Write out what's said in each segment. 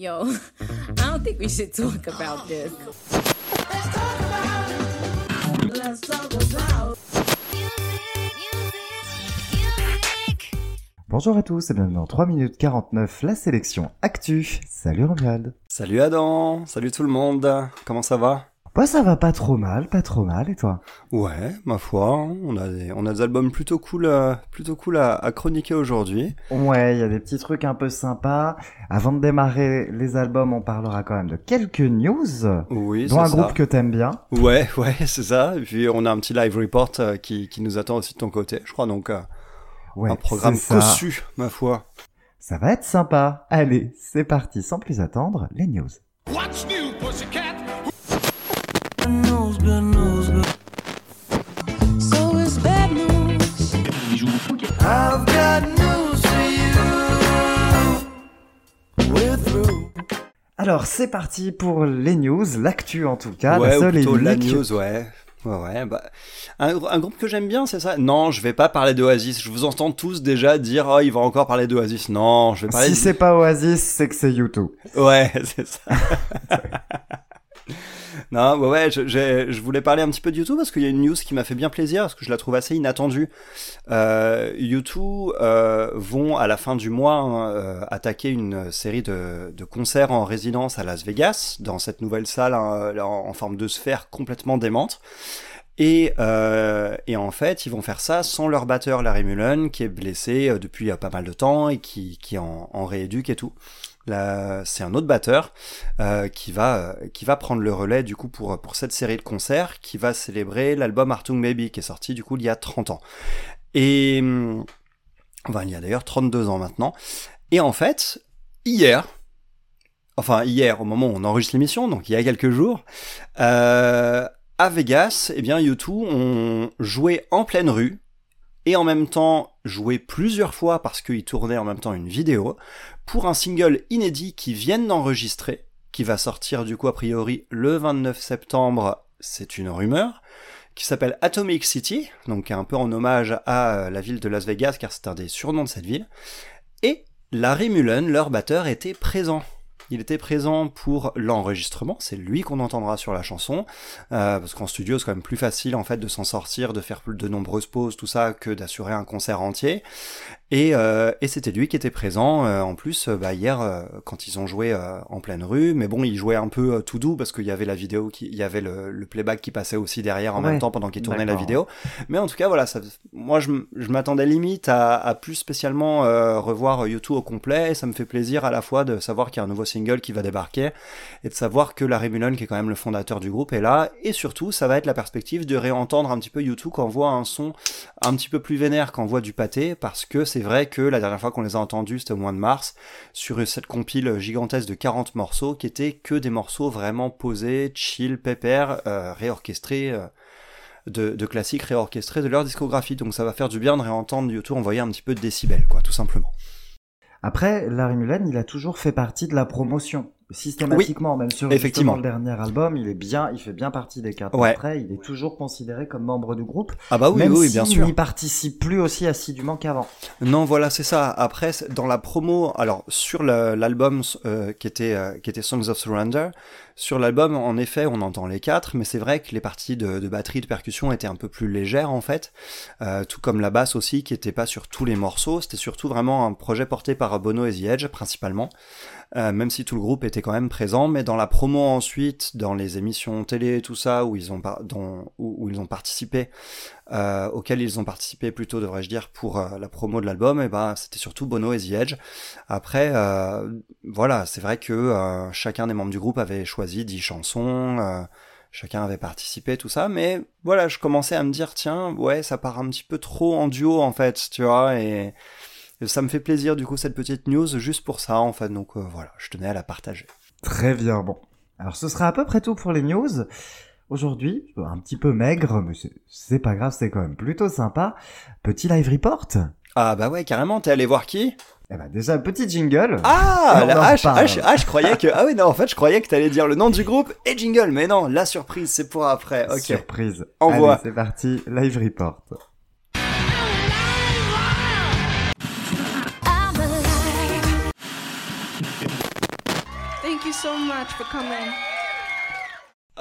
Yo, I don't think we should talk about this. Let's talk about Bonjour à tous et bienvenue dans 3 minutes 49, la sélection Actu. Salut Romuald. Salut Adam, salut tout le monde, comment ça va? Bah ça va pas trop mal, pas trop mal, et toi? Ouais, ma foi, on a des, on a des albums plutôt cool, euh, plutôt cool à, à chroniquer aujourd'hui. Ouais, il y a des petits trucs un peu sympas. Avant de démarrer les albums, on parlera quand même de quelques news, Oui, dont un ça. groupe que t'aimes bien. Ouais, ouais, c'est ça. Et puis on a un petit live report euh, qui, qui nous attend aussi de ton côté, je crois, donc euh, Ouais, un programme cossu, ma foi. Ça va être sympa. Allez, c'est parti, sans plus attendre, les news. What's new, pussycat? Alors, c'est parti pour les news, l'actu en tout cas, ouais, la ou seule et plutôt la news, ouais. Ouais, ouais, bah, un, un groupe que j'aime bien, c'est ça? Non, je vais pas parler d'Oasis. Je vous entends tous déjà dire, oh, il va encore parler d'Oasis. Non, je vais parler Si de- c'est pas Oasis, c'est que c'est YouTube. Ouais, c'est ça. non, ouais, ouais, je, j'ai- je voulais parler un petit peu de YouTube parce qu'il y a une news qui m'a fait bien plaisir parce que je la trouve assez inattendue. Euh, YouTube euh, vont à la fin du mois hein, euh, attaquer une série de, de concerts en résidence à Las Vegas dans cette nouvelle salle hein, en, forme de sphère complètement démente. Et, euh, et en fait, ils vont faire ça sans leur batteur Larry Mullen, qui est blessé euh, depuis euh, pas mal de temps et qui, qui en, en rééduque et tout. C'est un autre batteur euh, qui va euh, qui va prendre le relais du coup pour pour cette série de concerts qui va célébrer l'album Artung Baby qui est sorti du coup il y a 30 ans. Et hum, enfin il y a d'ailleurs 32 ans maintenant. Et en fait, hier enfin hier au moment où on enregistre l'émission, donc il y a quelques jours, euh, à Vegas, eh bien U2 ont joué en pleine rue et en même temps joué plusieurs fois parce qu'ils tournaient en même temps une vidéo pour un single inédit qu'ils viennent d'enregistrer, qui va sortir du coup a priori le 29 septembre, c'est une rumeur, qui s'appelle Atomic City, donc un peu en hommage à euh, la ville de Las Vegas car c'est un des surnoms de cette ville. Et Larry Mullen, leur batteur, était présent. Il était présent pour l'enregistrement, c'est lui qu'on entendra sur la chanson, euh, parce qu'en studio c'est quand même plus facile en fait de s'en sortir, de faire de nombreuses pauses, tout ça, que d'assurer un concert entier. Et, euh, et c'était lui qui était présent euh, en plus euh, bah, hier euh, quand ils ont joué euh, en pleine rue. Mais bon, il jouait un peu euh, tout doux parce qu'il y avait la vidéo, qui, il y avait le, le playback qui passait aussi derrière en Ouais, même temps pendant qu'il tournait la vidéo. Mais en tout cas, voilà, ça, moi je, je m'attendais limite à, à plus spécialement euh, revoir YouTube au complet. Et ça me fait plaisir à la fois de savoir qu'il y a un nouveau single qui va débarquer et de savoir que Larry Mullen, qui est quand même le fondateur du groupe, est là. Et surtout, ça va être la perspective de réentendre un petit peu YouTube quand on voit un son un petit peu plus vénère quand on voit du pâté, parce que c'est vrai que la dernière fois qu'on les a entendus, c'était au mois de mars, sur cette compile gigantesque de 40 morceaux, qui étaient que des morceaux vraiment posés, chill, pépère, euh, réorchestrés, euh, de, de classiques réorchestrés de leur discographie. Donc ça va faire du bien de réentendre YouTube envoyer un petit peu de décibels, quoi, tout simplement. Après, Larry Mullen, il a toujours fait partie de la promotion. Systématiquement, même sur effectivement. le dernier album, il est bien, il fait bien partie des quatre Ouais. après, il est toujours considéré comme membre du groupe. Ah bah oui, même oui, s'il bien sûr. n'y participe plus aussi assidûment qu'avant. Non, voilà, c'est ça. Après, dans la promo, alors sur l'album euh, qui était euh, qui était Songs of Surrender, sur l'album, en effet, on entend les quatre, mais c'est vrai que les parties de, de batterie, de percussion étaient un peu plus légères en fait, Euh, tout comme la basse aussi, qui était pas sur tous les morceaux. C'était surtout vraiment un projet porté par Bono et The Edge principalement. Euh, même si tout le groupe était quand même présent, mais dans la promo ensuite, dans les émissions télé et tout ça, où ils ont, où, où ils ont participé, euh, auxquelles ils ont participé plutôt, devrais-je dire, pour euh, la promo de l'album, et ben c'était surtout Bono et The Edge. Après, euh, voilà, c'est vrai que chacun des membres du groupe avait choisi 10 chansons, chacun avait participé, tout ça, mais voilà, je commençais à me dire, tiens, ouais, ça part un petit peu trop en duo, en fait, tu vois, et... ça me fait plaisir du coup cette petite news juste pour ça en fait donc euh, voilà je tenais à la partager. Très bien, bon. Alors ce sera à peu près tout pour les news. Aujourd'hui, un petit peu maigre, mais c'est- pas grave, c'est quand même plutôt sympa. Petit live report. Ah bah ouais carrément t'es allé voir qui? Eh ben déjà, petit jingle. Ah, la- ah, je, ah, je- ah, je croyais que ah oui non en fait je croyais que t'allais dire le nom du groupe et jingle mais non la surprise c'est pour après ok Surprise. Envoie. Allez, c'est parti, live report. So much for coming.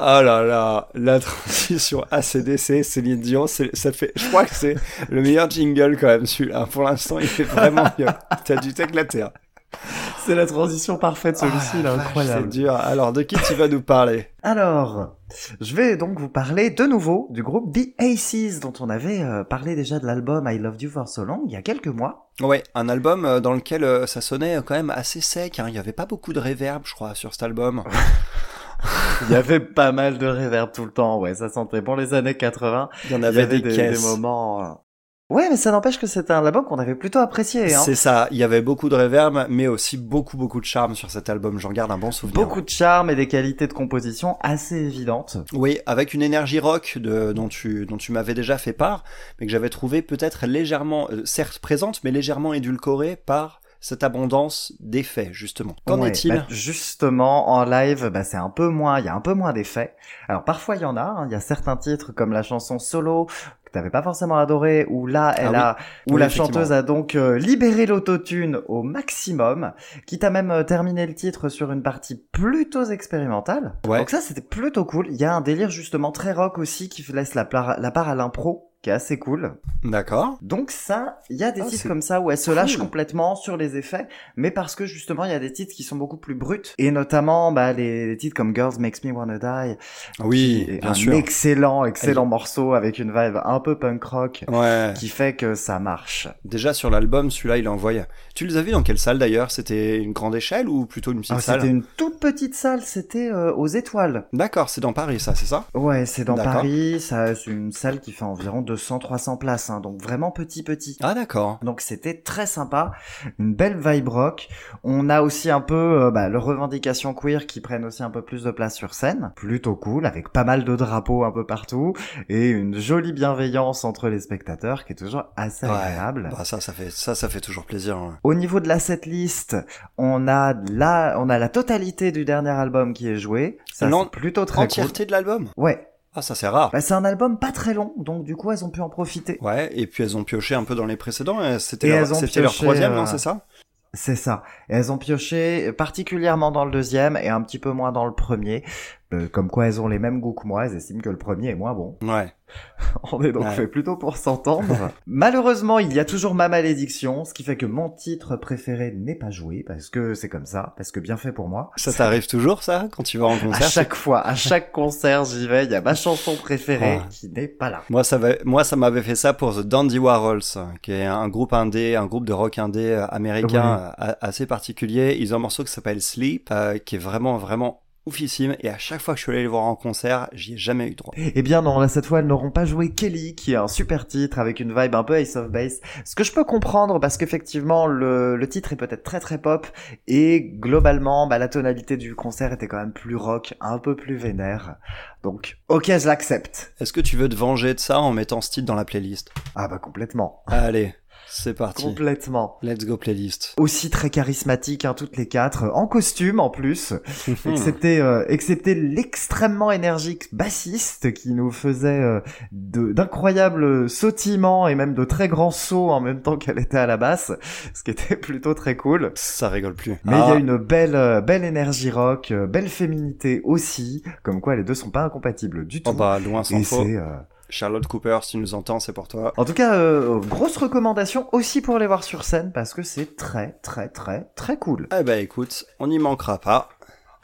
Oh là là, la transition ACDC, Céline Dion, ça fait, je crois que c'est le meilleur jingle quand même celui-là. Pour l'instant, il fait vraiment mieux. T'as dû t'éclater. hein. C'est la transition parfaite, celui-ci, est Ah, vache, incroyable. C'est dur. Alors, de qui tu vas nous parler? Alors, je vais donc vous parler de nouveau du groupe The Aces, dont on avait euh, parlé déjà de l'album I Loved You For So Long il y a quelques mois. Ouais, un album euh, dans lequel euh, ça sonnait quand même assez sec. hein. Il y avait pas beaucoup de réverb, je crois, sur cet album. Il y avait pas mal de reverb tout le temps, ouais, ça sentait bon les années 80. Il y en Il y avait, avait des, des moments... Ouais, mais ça n'empêche que c'était un album qu'on avait plutôt apprécié. Hein. C'est ça. Il y avait beaucoup de réverb, mais aussi beaucoup, beaucoup de charme sur cet album. J'en garde un bon souvenir. Beaucoup de charme et des qualités de composition assez évidentes. Oui, avec une énergie rock de, dont tu, dont tu m'avais déjà fait part, mais que j'avais trouvé peut-être légèrement, euh, certes présente, mais légèrement édulcorée par cette abondance d'effets, justement. Qu'en Ouais, est-il bah, Justement, en live, bah, c'est un peu moins, il y a un peu moins d'effets. Alors parfois il y en a, hein, il y a certains titres comme la chanson Solo que t'avais pas forcément adoré, où là elle Ah oui. a, où Oui, la chanteuse a donc euh, libéré l'autotune au maximum, quitte à même euh, terminer le titre sur une partie plutôt expérimentale. Ouais. Donc ça c'était plutôt cool. Il y a un délire justement très rock aussi qui laisse la, la part à l'impro qui est assez cool. D'accord. Donc ça, il y a des Ah, titres comme ça où elle se lâche cool. complètement sur les effets, mais parce que justement il y a des titres qui sont beaucoup plus bruts et notamment bah, les, les titres comme Girls Makes Me Wanna Die, Oui, qui est bien un sûr. excellent excellent Elle- morceau avec une vibe un peu punk rock Ouais. qui fait que ça marche. Déjà sur l'album, celui-là, il envoyé. Tu les as vus dans quelle salle d'ailleurs? C'était une grande échelle ou plutôt une petite Ah, salle? c'était une toute petite salle, c'était euh, aux étoiles. D'accord, c'est dans Paris, ça, c'est ça? Ouais, c'est dans. Paris, ça c'est une salle qui fait environ 200-300 places, hein, donc vraiment petit petit. Ah d'accord. Donc c'était très sympa, une belle vibe rock. On a aussi un peu euh, bah, le revendication queer qui prennent aussi un peu plus de place sur scène, plutôt cool, avec pas mal de drapeaux un peu partout et une jolie bienveillance entre les spectateurs qui est toujours assez Ouais. agréable. Bah, ça, ça fait, ça, ça fait toujours plaisir. hein. Au niveau de la setlist, on a la, on a la totalité du dernier album qui est joué. Ça c'est plutôt très cool. Entièreté de l'album? Ouais, Ah, ça c'est rare. bah, c'est un album pas très long, donc du coup elles ont pu en profiter. Ouais, et puis elles ont pioché un peu dans les précédents. C'était leur, troisième, euh, non, c'est ça? C'est ça. Et elles ont pioché particulièrement dans le deuxième et un petit peu moins dans le premier. Euh, comme quoi elles ont les mêmes goûts que moi, elles estiment que le premier est moins bon. Ouais. On est donc Ouais. fait plutôt pour s'entendre. Malheureusement, il y a toujours ma malédiction, ce qui fait que mon titre préféré n'est pas joué, parce que c'est comme ça, parce que bien fait pour moi. Ça t'arrive toujours, ça, quand tu vas en À concert chaque fois, à chaque concert, j'y vais, il y a ma chanson préférée Ouais. qui n'est pas là. Moi, ça va, moi, ça m'avait fait ça pour The Dandy Warhols, qui est un groupe indé, un groupe de rock indé euh, américain euh, assez particulier. Ils ont un morceau qui s'appelle Sleep, euh, qui est vraiment, vraiment oufissime. Et à chaque fois que je suis allé les voir en concert, j'y ai jamais eu droit. Eh bien non, là cette fois elles n'auront pas joué Kelly, qui est un super titre avec une vibe un peu Ace of Base. Ce que je peux comprendre parce qu'effectivement le, le titre est peut-être très très pop et globalement bah, la tonalité du concert était quand même plus rock, un peu plus vénère. Donc ok je l'accepte. Est-ce que tu veux te venger de ça en mettant ce titre dans la playlist? Ah bah complètement. Allez, c'est parti. Complètement. Let's go playlist. Aussi très charismatique, hein, toutes les quatre, en costume en plus. Excepté, euh, excepté l'extrêmement énergique bassiste qui nous faisait euh, d'incroyables sautillements et même de très grands sauts en même temps qu'elle était à la basse, ce qui était plutôt très cool. Ça rigole plus. Mais il y a Ah, une belle, euh, belle énergie rock, euh, belle féminité aussi, comme quoi les deux sont pas incompatibles du tout. Oh bah, loin s'en et euh, Charlotte Cooper, si tu nous entends, c'est pour toi. En tout cas, euh, grosse recommandation aussi pour les voir sur scène parce que c'est très, très, très, très cool. Eh ben écoute, on n'y manquera pas.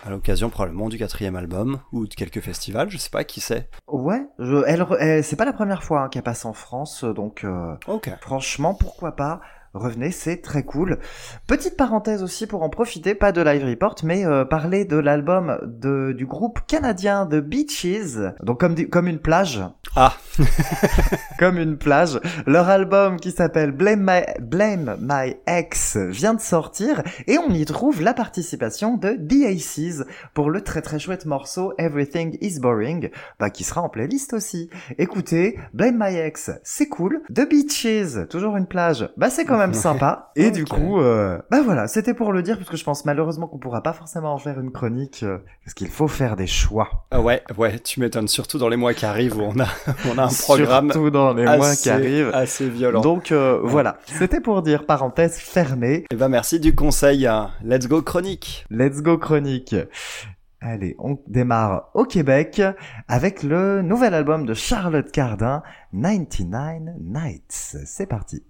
À l'occasion probablement du quatrième album ou de quelques festivals, je sais pas qui c'est. Ouais, je, elle, re- elle- c'est pas la première fois hein, qu'elle passe en France, donc. euh. Franchement, pourquoi pas Revenez, c'est très cool. Petite parenthèse aussi pour en profiter, pas de Live Report, mais euh, parler de l'album de, du groupe canadien The Beaches, donc comme, comme une plage. Ah. comme une plage. Leur album qui s'appelle Blame My, Blame My Ex vient de sortir et on y trouve la participation de The Aces pour le très très chouette morceau Everything is Boring, bah, qui sera en playlist aussi. Écoutez, Blame My Ex, c'est cool. The Beaches, toujours une plage, bah c'est quand même sympa. Et du coup, euh, bah voilà, c'était pour le dire parce que je pense malheureusement qu'on pourra pas forcément en faire une chronique euh, parce qu'il faut faire des choix. Ah ouais, ouais, tu m'étonnes surtout dans les mois qui arrivent où on a on a un programme surtout dans les assez, mois qui arrivent. assez violent. Donc euh, voilà, c'était pour dire parenthèse fermée. Eh ben merci du conseil. hein. Let's go chronique. Let's go chronique. Allez, on démarre au Québec avec le nouvel album de Charlotte Cardin, 99 Nights. C'est parti.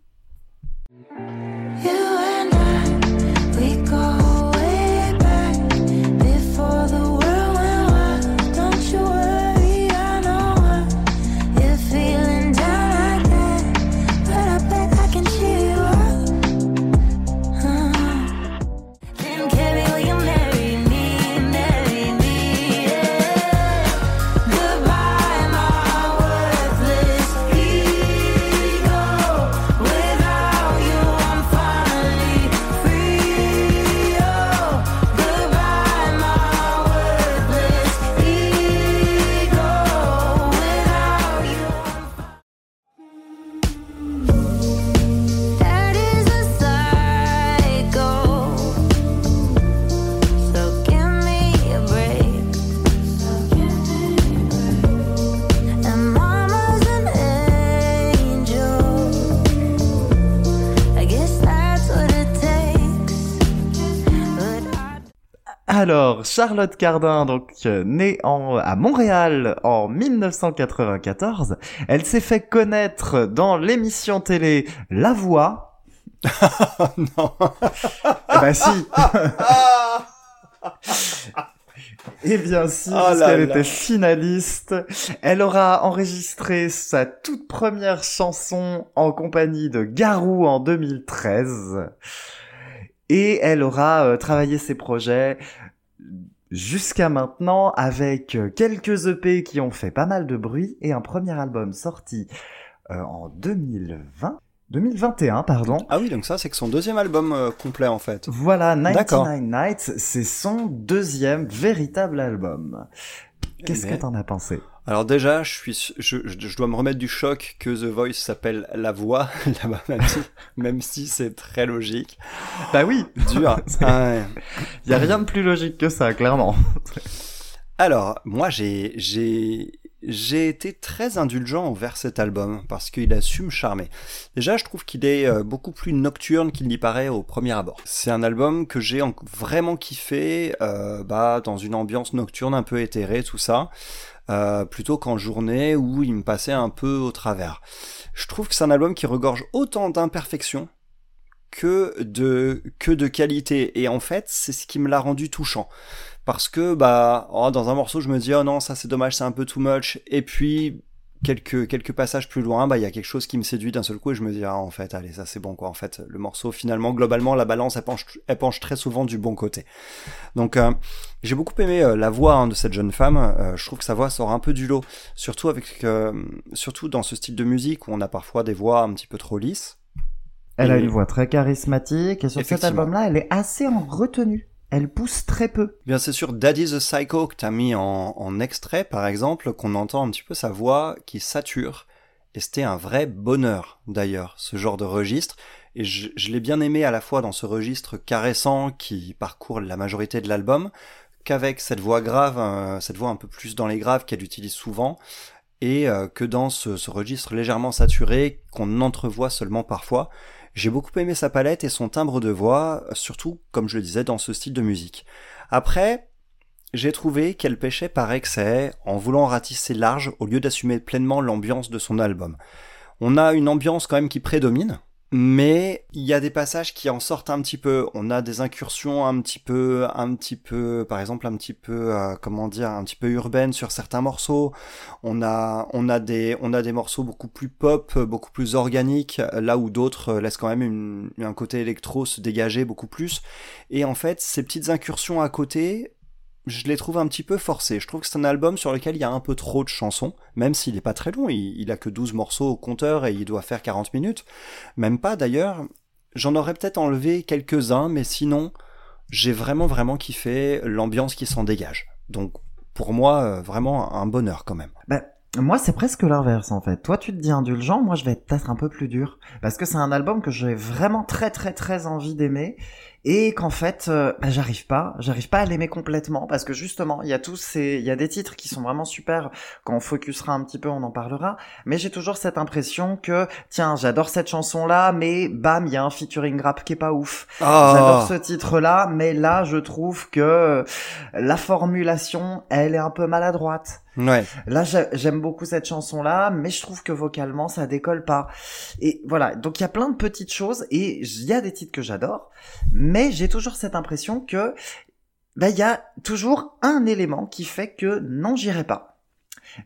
Alors, Charlotte Cardin, donc euh, née en, à Montréal en 1994, elle s'est fait connaître dans l'émission télé La Voix. non. Eh ben si Eh bien si, Oh puisqu'elle là. était finaliste. Elle aura enregistré sa toute première chanson en compagnie de Garou en 2013. Et elle aura euh, travaillé ses projets jusqu'à maintenant avec euh, quelques EP qui ont fait pas mal de bruit et un premier album sorti euh, en 2020. 2021, pardon. Ah oui, donc ça c'est que son deuxième album euh, complet en fait. Voilà, D'accord. 99 Nights, c'est son deuxième véritable album. Qu'est-ce Eh que ben. t'en as pensé? Alors déjà, je suis, su- je, je, je dois me remettre du choc que The Voice s'appelle La Voix là-bas, même si, même si c'est très logique. Bah oui, Dur. Ah ouais. y a rien de plus logique que ça, clairement. Alors, moi, j'ai, j'ai, j'ai été très indulgent envers cet album parce qu'il a su me charmer. Déjà, je trouve qu'il est euh, beaucoup plus nocturne qu'il n'y paraît au premier abord. C'est un album que j'ai en- vraiment kiffé, euh, bah, dans une ambiance nocturne un peu éthérée, tout ça, euh, plutôt qu'en journée où il me passait un peu au travers. Je trouve que c'est un album qui regorge autant d'imperfections que de que de qualité et en fait c'est ce qui me l'a rendu touchant. Parce que bah oh, dans un morceau je me dis oh non ça c'est dommage c'est un peu too much. Et puis quelques quelques passages plus loin bah il y a quelque chose qui me séduit d'un seul coup et je me dis ah en fait allez ça c'est bon quoi. En fait le morceau finalement globalement la balance elle penche elle penche très souvent du bon côté. Donc euh, j'ai beaucoup aimé euh, la voix hein, de cette jeune femme. Euh, je trouve que sa voix sort un peu du lot. Surtout avec surtout dans ce style de musique où on a parfois des voix un petit peu trop lisses. Elle a une voix très charismatique et sur cet album-là, elle est assez en retenue. Elle pousse très peu. Bien, c'est sûr, Daddy the Psycho que t'as mis en, extrait, par exemple, qu'on entend un petit peu sa voix qui sature. Et c'était un vrai bonheur, d'ailleurs, ce genre de registre. Et je, l'ai bien aimé à la fois dans ce registre caressant qui parcourt la majorité de l'album, qu'avec cette voix grave, cette voix un peu plus dans les graves qu'elle utilise souvent, et euh, que dans ce registre légèrement saturé qu'on entrevoit seulement parfois. J'ai beaucoup aimé sa palette et son timbre de voix, surtout, comme je le disais, dans ce style de musique. Après, j'ai trouvé qu'elle pêchait par excès en voulant ratisser large au lieu d'assumer pleinement l'ambiance de son album. On a une ambiance quand même qui prédomine, mais il y a des passages qui en sortent un petit peu. On a des incursions un petit peu, un petit peu, par exemple un petit peu, euh, comment dire, un petit peu urbaines sur certains morceaux. On a, on a des, on a des morceaux beaucoup plus pop, beaucoup plus organiques, là où d'autres laissent quand même un côté électro se dégager beaucoup plus. Et en fait, ces petites incursions à côté, je les trouve un petit peu forcées. Je trouve que c'est un album sur lequel il y a un peu trop de chansons, même s'il est pas très long, il, il a que 12 morceaux au compteur et il doit faire 40 minutes. Même pas d'ailleurs. J'en aurais peut-être enlevé quelques-uns, mais sinon, j'ai vraiment vraiment kiffé l'ambiance qui s'en dégage. Donc, pour moi, euh, vraiment un bonheur quand même. Ben, moi, c'est presque l'inverse en fait. Toi, tu te dis indulgent, moi, je vais être peut-être un peu plus dur. Parce que c'est un album que j'ai vraiment très, très, très envie d'aimer. Et qu'en fait euh, bah, j'arrive pas j'arrive pas à l'aimer complètement parce que justement il y a tous ces il y a des titres qui sont vraiment super. Quand on focusera un petit peu on en parlera. Mais j'ai toujours cette impression que tiens j'adore cette chanson là mais bam il y a un featuring rap qui est pas ouf. J'adore Ah, ce titre là mais là je trouve que la formulation elle est un peu maladroite. Ouais. Là, j'ai- j'aime beaucoup cette chanson-là, mais je trouve que vocalement, ça décolle pas. Et voilà, donc il y a plein de petites choses, et il y a des titres que j'adore, mais j'ai toujours cette impression que bah, il y a toujours un élément qui fait que non, j'irai pas.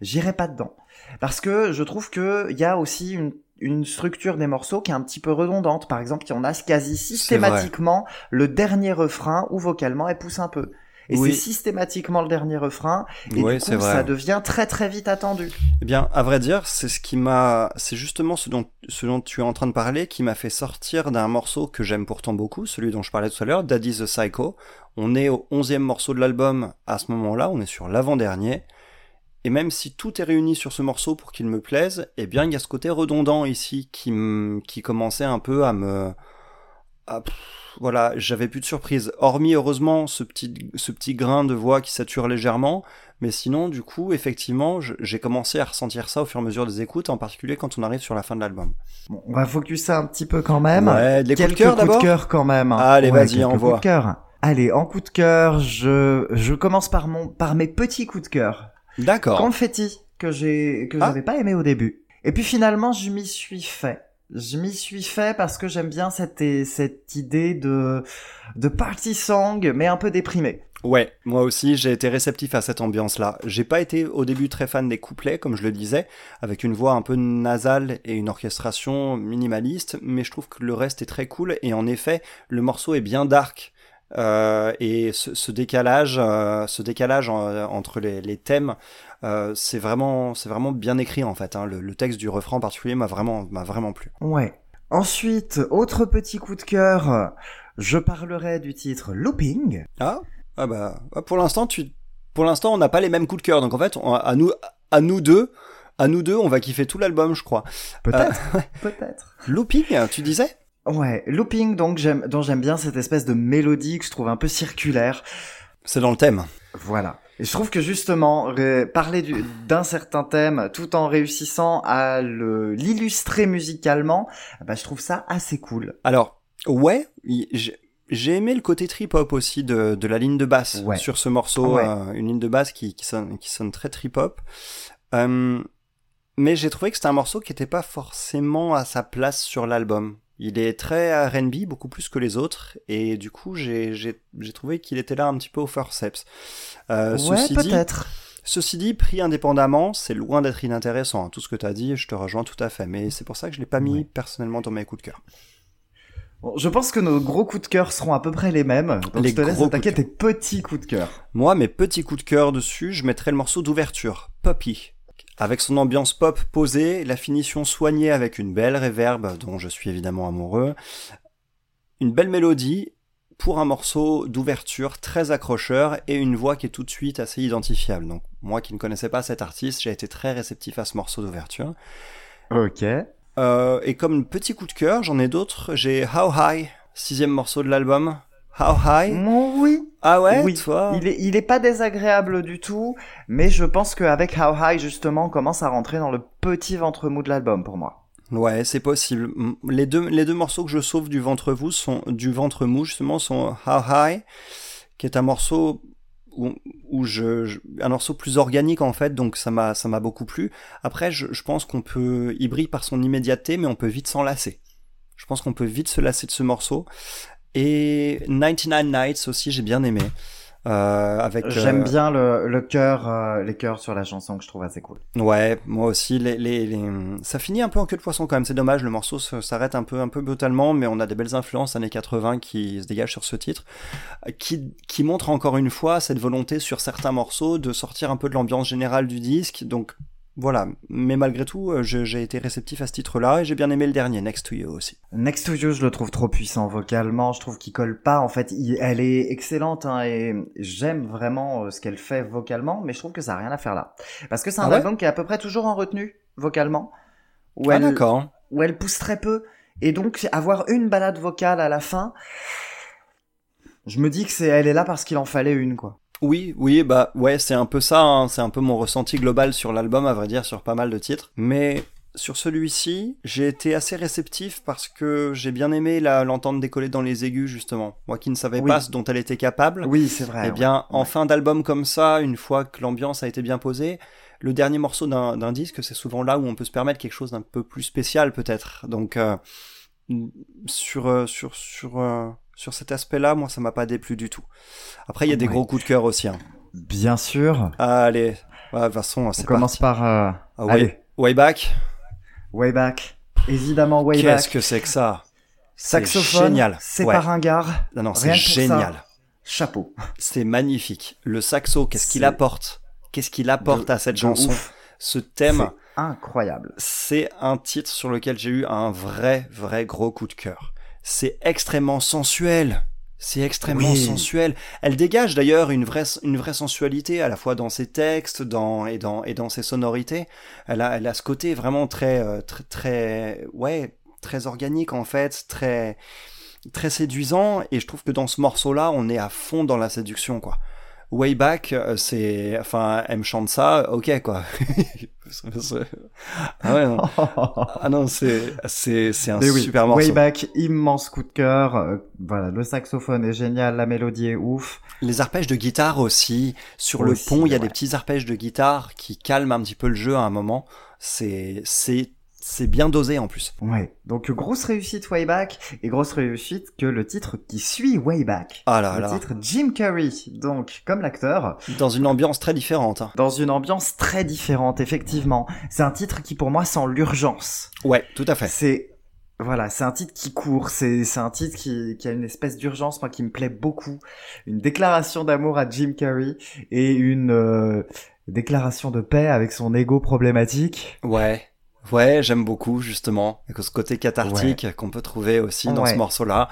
J'irai pas dedans. Parce que je trouve que il y a aussi une une structure des morceaux qui est un petit peu redondante. Par exemple, en a quasi systématiquement le dernier refrain où vocalement elle pousse un peu. Et Oui. c'est systématiquement le dernier refrain. Et Ouais, du coup, ça devient très très vite attendu. Eh bien, à vrai dire, c'est ce qui m'a, c'est justement ce dont, ce dont tu es en train de parler qui m'a fait sortir d'un morceau que j'aime pourtant beaucoup, celui dont je parlais tout à l'heure, Daddy's the Psycho. On est au onzième morceau de l'album à ce moment-là, on est sur l'avant-dernier. Et même si tout est réuni sur ce morceau pour qu'il me plaise, eh bien, il y a ce côté redondant ici qui, qui commençait un peu à me, pff, voilà, j'avais plus de surprise. Hormis, heureusement, ce petit, ce petit grain de voix qui sature légèrement, mais sinon, du coup, effectivement, j'ai commencé à ressentir ça au fur et à mesure des écoutes, en particulier quand on arrive sur la fin de l'album. Bon, on va focuser un petit peu quand même. Ouais, les coups de Quelques cœur coups de cœur quand même. Allez, Ouais, vas-y, envoie. coups de cœur. Allez, en coup de cœur, je je commence par mon par mes petits coups de cœur. D'accord. Confetti que j'ai que Ah. j'avais pas aimé au début. Et puis finalement, je m'y suis fait. Je m'y suis fait parce que j'aime bien cette idée de de party song mais un peu déprimé. Ouais, moi aussi, j'ai été réceptif à cette ambiance-là. J'ai pas été au début très fan des couplets, comme je le disais, avec une voix un peu nasale et une orchestration minimaliste, mais je trouve que le reste est très cool, et en effet, le morceau est bien dark. Euh, et ce, décalage, ce décalage euh, entre les thèmes, euh, c'est vraiment, c'est vraiment bien écrit en fait. hein. Le, le texte du refrain en particulier m'a vraiment, m'a vraiment plu. Ouais. Ensuite, autre petit coup de cœur, je parlerai du titre Looping. Ah, ah bah, ah, pour l'instant, tu, pour l'instant, on n'a pas les mêmes coups de cœur. Donc en fait, on- à nous, à nous deux, à nous deux, on va kiffer tout l'album, je crois. Peut-être, peut-être. Looping, tu disais? Ouais, Looping, donc j'aime, dont j'aime bien cette espèce de mélodie que je trouve un peu circulaire. C'est dans le thème. Voilà. Et je trouve que justement, parler du- d'un certain thème tout en réussissant à l'illustrer musicalement, bah, je trouve ça assez cool. Alors, ouais, j'ai j'ai aimé le côté trip-hop aussi de, de la ligne de basse Ouais. sur ce morceau, Ouais. euh, une ligne de basse qui, qui, sonne, qui sonne très trip-hop. Euh, mais j'ai trouvé que c'était un morceau qui n'était pas forcément à sa place sur l'album. Il est très R&B, beaucoup plus que les autres, et du coup j'ai trouvé qu'il était là un petit peu au forceps. Euh, ouais, ceci dit, peut-être. Ceci dit, pris indépendamment, c'est loin d'être inintéressant. hein. Tout ce que tu as dit, je te rejoins tout à fait. Mais c'est pour ça que je l'ai pas mis personnellement dans mes coups de cœur. Bon, je pense que nos gros coups de cœur seront à peu près les mêmes. Donc Les je te laisse attaquer tes petits coups de cœur. Moi, mes petits coups de cœur dessus, je mettrais le morceau d'ouverture, Poppy. Avec son ambiance pop posée, la finition soignée avec une belle réverbe dont je suis évidemment amoureux, une belle mélodie pour un morceau d'ouverture très accrocheur et une voix qui est tout de suite assez identifiable. Donc moi qui ne connaissais pas cet artiste, j'ai été très réceptif à ce morceau d'ouverture. Ok. Euh, et comme petit coup de cœur, j'en ai d'autres. J'ai How High, sixième morceau de l'album. How High? Oui. Ah ouais, oui. toi? Il est, il est pas désagréable du tout, mais je pense qu'avec How High, justement, on commence à rentrer dans le petit ventre mou de l'album pour moi. Ouais, c'est possible. Les deux, les deux morceaux que je sauve du ventre mou sont, du ventre mou, justement, sont How High, qui est un morceau où, où je, je- un morceau plus organique en fait, donc ça m'a, ça m'a beaucoup plu. Après, je, je pense qu'on peut, il brille par son immédiateté, mais on peut vite s'en lasser. Je pense qu'on peut vite se lasser de ce morceau. Et 99 Nights aussi, j'ai bien aimé. Euh, avec, euh, J'aime bien le, le cœur, euh, les cœurs sur la chanson que je trouve assez cool. Ouais, moi aussi. Les, les, les... Ça finit un peu en queue de poisson quand même. C'est dommage. Le morceau s'arrête un peu, un peu brutalement, mais on a des belles influences années 80 qui se dégagent sur ce titre, qui, qui montre encore une fois cette volonté sur certains morceaux de sortir un peu de l'ambiance générale du disque. Donc voilà. Mais malgré tout, euh, j'ai été réceptif à ce titre-là et j'ai bien aimé le dernier, Next to You aussi. Next to You, je le trouve trop puissant vocalement. Je trouve qu'il colle pas. En fait, il- elle est excellente hein, et j'aime vraiment euh, ce qu'elle fait vocalement, mais je trouve que ça a rien à faire là. Parce que c'est un Ah ouais album qui est à peu près toujours en retenue vocalement, où Ah elle, où elle pousse très peu. Et donc avoir une balade vocale à la fin, Je me dis que c'est, elle est là parce qu'il en fallait une, quoi. Oui, oui, bah ouais, c'est un peu ça, hein. c'est un peu mon ressenti global sur l'album, à vrai dire, sur pas mal de titres. Mais sur celui-ci, j'ai été assez réceptif parce que j'ai bien aimé l'entendre décoller dans les aigus, justement. Moi qui ne savais Oui. pas ce dont elle était capable. Oui, c'est vrai. Eh bien, en fin d'album comme ça, une fois que l'ambiance a été bien posée, le dernier morceau d'un disque, c'est souvent là où on peut se permettre quelque chose d'un peu plus spécial, peut-être. Donc, euh, sur, euh, sur, sur, euh, sur cet aspect-là, moi, ça m'a pas déplu du tout. Après, il y a des Ouais. gros coups de cœur aussi. hein. Bien sûr. Allez, ouais, de toute façon, On c'est commence parti. par, euh, Ah, way, allez, way back. way back. Évidemment, way Qu'est-ce back. que c'est que ça? C'est Saxophone, génial. c'est Ouais. pas ringard. Non, non, c'est ça. génial. Chapeau. C'est magnifique. Le saxo, qu'est-ce qu'il apporte? Qu'est-ce qu'il apporte De- à cette chanson? ouf. Ce thème, C'est incroyable. c'est un titre sur lequel j'ai eu un vrai, vrai gros coup de cœur. C'est extrêmement sensuel. C'est extrêmement Oui. sensuel. Elle dégage d'ailleurs une vraie, une vraie sensualité à la fois dans ses textes, dans et dans et dans ses sonorités. Elle a, elle a ce côté vraiment très, euh, très, très, ouais, très organique en fait, très, très séduisant. Et je trouve que dans ce morceau-là, on est à fond dans la séduction, quoi. Way Back, euh, c'est, enfin, elle me chante ça, ok, quoi. ah ouais, non. Ah non, c'est, c'est, c'est un oui, super morceau. Way back, immense coup de cœur. euh, voilà, le saxophone est génial, la mélodie est ouf. Les arpèges de guitare aussi. Sur le pont, il y a ouais. des petits arpèges de guitare qui calment un petit peu le jeu à un moment. C'est, c'est, c'est bien dosé en plus. Ouais. Donc grosse réussite Way back et grosse réussite que le titre qui suit Way back. Ah là le là. titre Jim Carrey, donc comme l'acteur, Dans une ambiance très différente. hein. dans une ambiance très différente, effectivement. C'est un titre qui pour moi sent l'urgence. Ouais, tout à fait. C'est voilà, c'est un titre qui court, c'est c'est un titre qui, qui a une espèce d'urgence, moi qui me plaît beaucoup, une déclaration d'amour à Jim Carrey et une euh, déclaration de paix avec son ego problématique. Ouais. Ouais, j'aime beaucoup justement ce côté cathartique qu'on peut trouver aussi dans Ouais. ce morceau-là,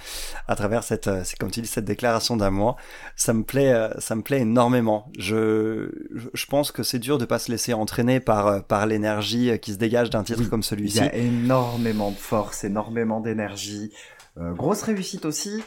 à travers cette, euh, c'est comme tu dis, cette déclaration d'amour. Ça me plaît, euh, ça me plaît énormément. Je, je- pense que c'est dur de pas se laisser entraîner par euh, par l'énergie qui se dégage d'un titre Oui, comme Il celui-ci. y a énormément de force, énormément d'énergie. Euh, grosse réussite aussi.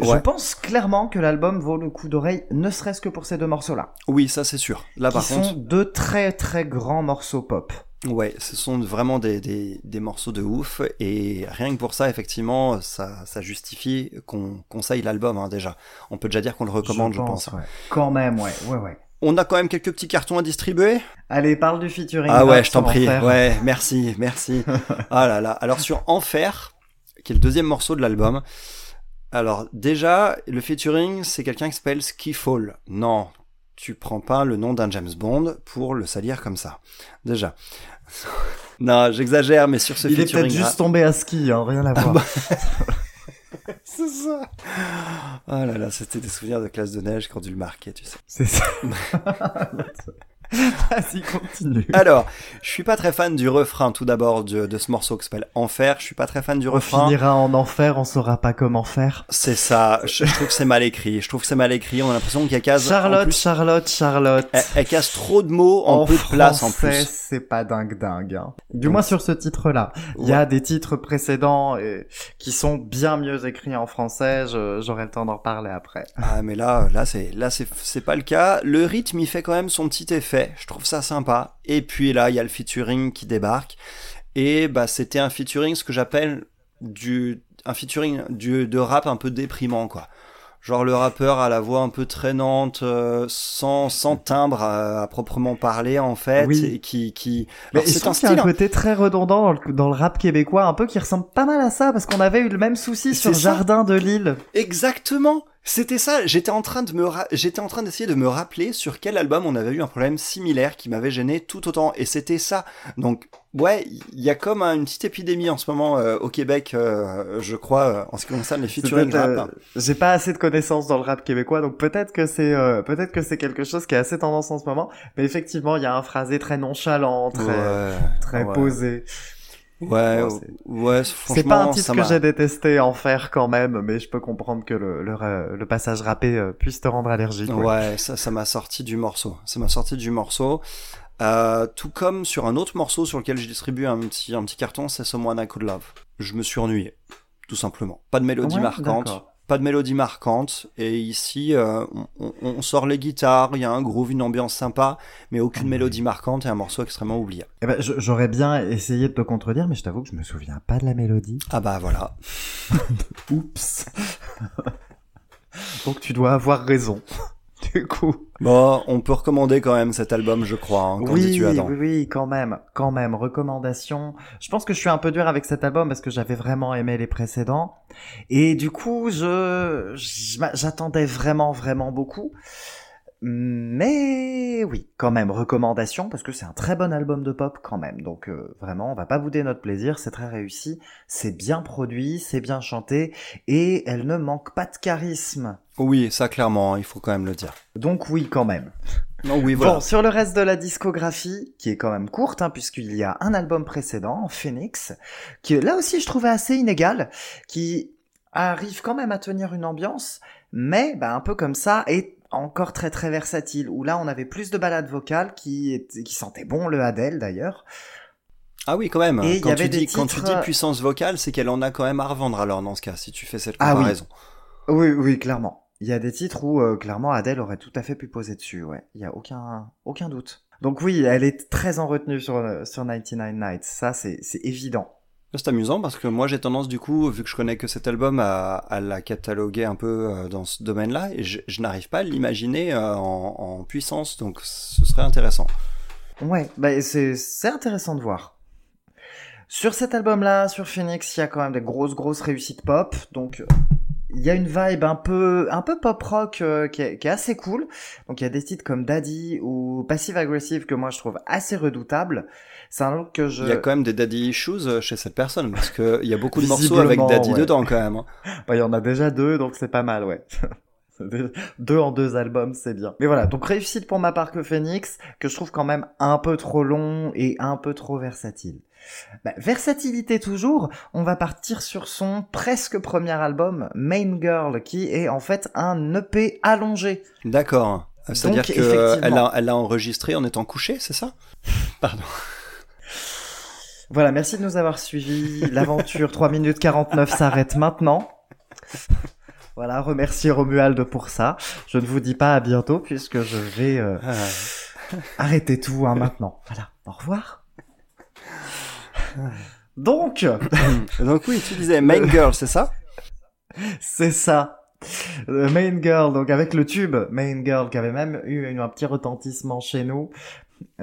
Je pense clairement que l'album vaut le coup d'oreille, ne serait-ce que pour ces deux morceaux-là. Oui, ça c'est sûr. Là, Qui par sont contre, deux très très grands morceaux pop. Ouais, ce sont vraiment des, des, des morceaux de ouf et rien que pour ça, effectivement, ça, ça justifie qu'on conseille l'album hein, déjà. On peut déjà dire qu'on le recommande, je, pense. ouais. Quand même, ouais, ouais, ouais. On a quand même quelques petits cartons à distribuer. Allez, parle du featuring. Ah ouais, je t'en prie. Enfer. Ouais, merci, merci. ah là là. Alors sur Enfer, qui est le deuxième morceau de l'album. Alors déjà, le featuring, c'est quelqu'un qui s'appelle Skiffall. Non, tu prends pas le nom d'un James Bond pour le salir comme ça. Déjà. non, j'exagère, mais sur ce Il est peut-être juste tombé à ski, hein, rien à voir. bah. C'est ça. Oh là là, c'était des souvenirs de classe de neige quand tu le marquais, tu sais. C'est ça. Vas-y, continue. Alors, je suis pas très fan du refrain tout d'abord de, de ce morceau qui s'appelle Enfer. Je suis pas très fan du On refrain. finira en enfer, on saura pas comment faire. C'est ça. Je, je trouve que c'est mal écrit. Je trouve que c'est mal écrit. On a l'impression qu'il y a case. Charlotte, plus, Charlotte, Charlotte. elle, elle casse trop de mots en, peu de place en français, plus. c'est pas dingue dingue. Hein. Du Donc- moins sur ce titre-là. Il y a des titres précédents et- qui sont bien mieux écrits en français. J'aurai le temps d'en parler après. Ah mais là, là c'est, là c'est, c'est pas le cas. Le rythme, il fait quand même son petit effet. Je trouve ça sympa. Et puis là, il y a le featuring qui débarque. Et bah, c'était un featuring, ce que j'appelle du, un featuring du, de rap un peu déprimant, quoi. Genre le rappeur à la voix un peu traînante, euh, sans, sans timbre à, à proprement parler en fait, Oui. et qui, qui. Mais c'est un a style. un côté très redondant dans le, dans le rap québécois, un peu qui ressemble pas mal à ça, parce qu'on avait eu le même souci sur ça. Jardin de Lille. Exactement. C'était ça. J'étais en train de me, j'étais en train d'essayer de me rappeler sur quel album on avait eu un problème similaire qui m'avait gêné tout autant. Et c'était ça. Donc, ouais, il y a comme un- une petite épidémie en ce moment euh, au Québec, euh, je crois, euh, en ce qui concerne les featuring rap. euh, J'ai pas assez de connaissances dans le rap québécois, donc peut-être que c'est euh, peut-être que c'est quelque chose qui est assez tendance en ce moment. Mais effectivement, il y a un phrasé très nonchalant, très Ouais, très ouais. posé. Ouais, c'est- ouais, C'est pas un titre que j'ai détesté en faire quand même, mais je peux comprendre que le, le, le passage rappé euh, puisse te rendre allergique. ouais. Ouais, ça, ça m'a sorti du morceau. Ça m'a sorti du morceau. Euh, tout comme sur un autre morceau sur lequel j'ai distribué un petit, un petit carton, c'est Someone I Could Love. Je me suis ennuyé, tout simplement. Pas de mélodie Ouais, marquante. Pas de mélodie marquante. Et ici, euh, on, sort les guitares, il y a un groove, une ambiance sympa, mais aucune mélodie marquante et un morceau extrêmement oublié. Eh ben, j'aurais bien essayé de te contredire, mais je t'avoue que je me souviens pas de la mélodie. Ah bah voilà. Oups. Donc tu dois avoir raison. Du coup. Bon, on peut recommander quand même cet album, je crois, hein, quand oui, tu Adam. oui, oui, quand même, quand même. Recommandation. Je pense que je suis un peu dur avec cet album parce que j'avais vraiment aimé les précédents. Et du coup, je, j'attendais vraiment, vraiment beaucoup. Mais oui, quand même, recommandation, parce que c'est un très bon album de pop quand même. Donc euh, vraiment, on va pas bouder notre plaisir, c'est très réussi, c'est bien produit, c'est bien chanté, et elle ne manque pas de charisme. Oui, ça clairement, il faut quand même le dire. Donc oui, quand même. Non, oui, voilà. Bon, sur le reste de la discographie, qui est quand même courte, hein, puisqu'il y a un album précédent, Phoenix, qui là aussi je trouvais assez inégal, qui arrive quand même à tenir une ambiance, mais bah, un peu comme ça, et encore très très versatile, où là on avait plus de balades vocales qui, étaient- qui sentaient bon le Adele d'ailleurs. Ah oui, quand même. Et il y Quand, avait tu des dis, quand tu dis titres- puissance vocale, c'est qu'elle en a quand même à revendre alors dans ce cas, si tu fais cette Ah oui. comparaison. Oui, oui, clairement. Il y a des titres où euh, clairement Adele aurait tout à fait pu poser dessus, ouais. Il y a aucun, aucun doute. Donc oui, elle est très en retenue sur, euh, sur 99 Nights, ça c'est évident. C'est amusant parce que moi j'ai tendance du coup, vu que je connais que cet album, à, la cataloguer un peu euh, dans ce domaine-là et je, n'arrive pas à l'imaginer euh, en, puissance, donc ce serait intéressant. Ouais, bah c'est intéressant de voir. Sur cet album-là, sur Phoenix, il y a quand même des grosses grosses réussites pop, donc euh, il y a une vibe un peu un peu pop rock qui, est, qui est assez cool. Donc il y a des titres comme Daddy ou Passive Aggressive que moi je trouve assez redoutable. C'est un look que je Il y a quand même des daddy issues euh, chez cette personne parce que il y a beaucoup de morceaux avec daddy ouais. dedans quand même. hein. Bah, il y en a déjà deux, donc c'est pas mal, ouais. deux en deux albums, c'est bien. Mais voilà, donc réussite pour ma part que Phoenix, que je trouve quand même un peu trop long et un peu trop versatile. Bah, versatilité toujours, on va partir sur son presque premier album, Main Girl, qui est en fait un EP allongé. D'accord. C'est-à-dire qu'elle effectivement. a, elle a enregistré en étant couchée, c'est ça? Pardon. Voilà, merci de nous avoir suivis. L'aventure 3 minutes 49 s'arrête maintenant. Voilà, remercier Romuald pour ça. Je ne vous dis pas à bientôt puisque je vais euh, Ah. arrêter tout hein, maintenant. Voilà, au revoir. Donc, Donc oui, tu disais Main Girl, c'est ça? C'est ça. Euh, Main Girl, donc avec le tube Main Girl qui avait même eu un petit retentissement chez nous.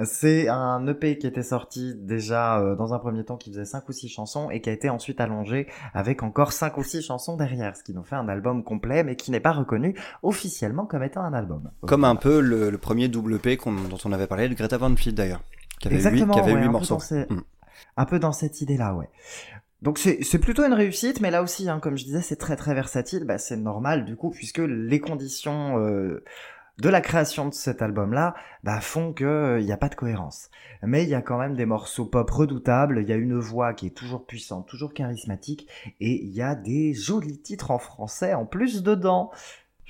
C'est un EP qui était sorti déjà euh, dans un premier temps qui faisait 5 ou 6 chansons et qui a été ensuite allongé avec encore 5 ou 6 chansons derrière, ce qui nous fait un album complet mais qui n'est pas reconnu officiellement comme étant un album. Comme un peu le, le premier double P qu'on- dont on avait parlé de Greta Van Fleet d'ailleurs, qui avait Exactement, huit, qui avait ouais, huit un, peu morceaux. dans ces- Mm. un peu dans cette idée-là, ouais. Donc c'est c'est plutôt une réussite, mais là aussi, hein, comme je disais, c'est très très versatile. Bah, c'est normal du coup, puisque les conditions euh, de la création de cet album-là bah, font que il n'y a pas de cohérence. Mais il y a quand même des morceaux pop redoutables. Il y a une voix qui est toujours puissante, toujours charismatique, et il y a des jolis titres en français en plus dedans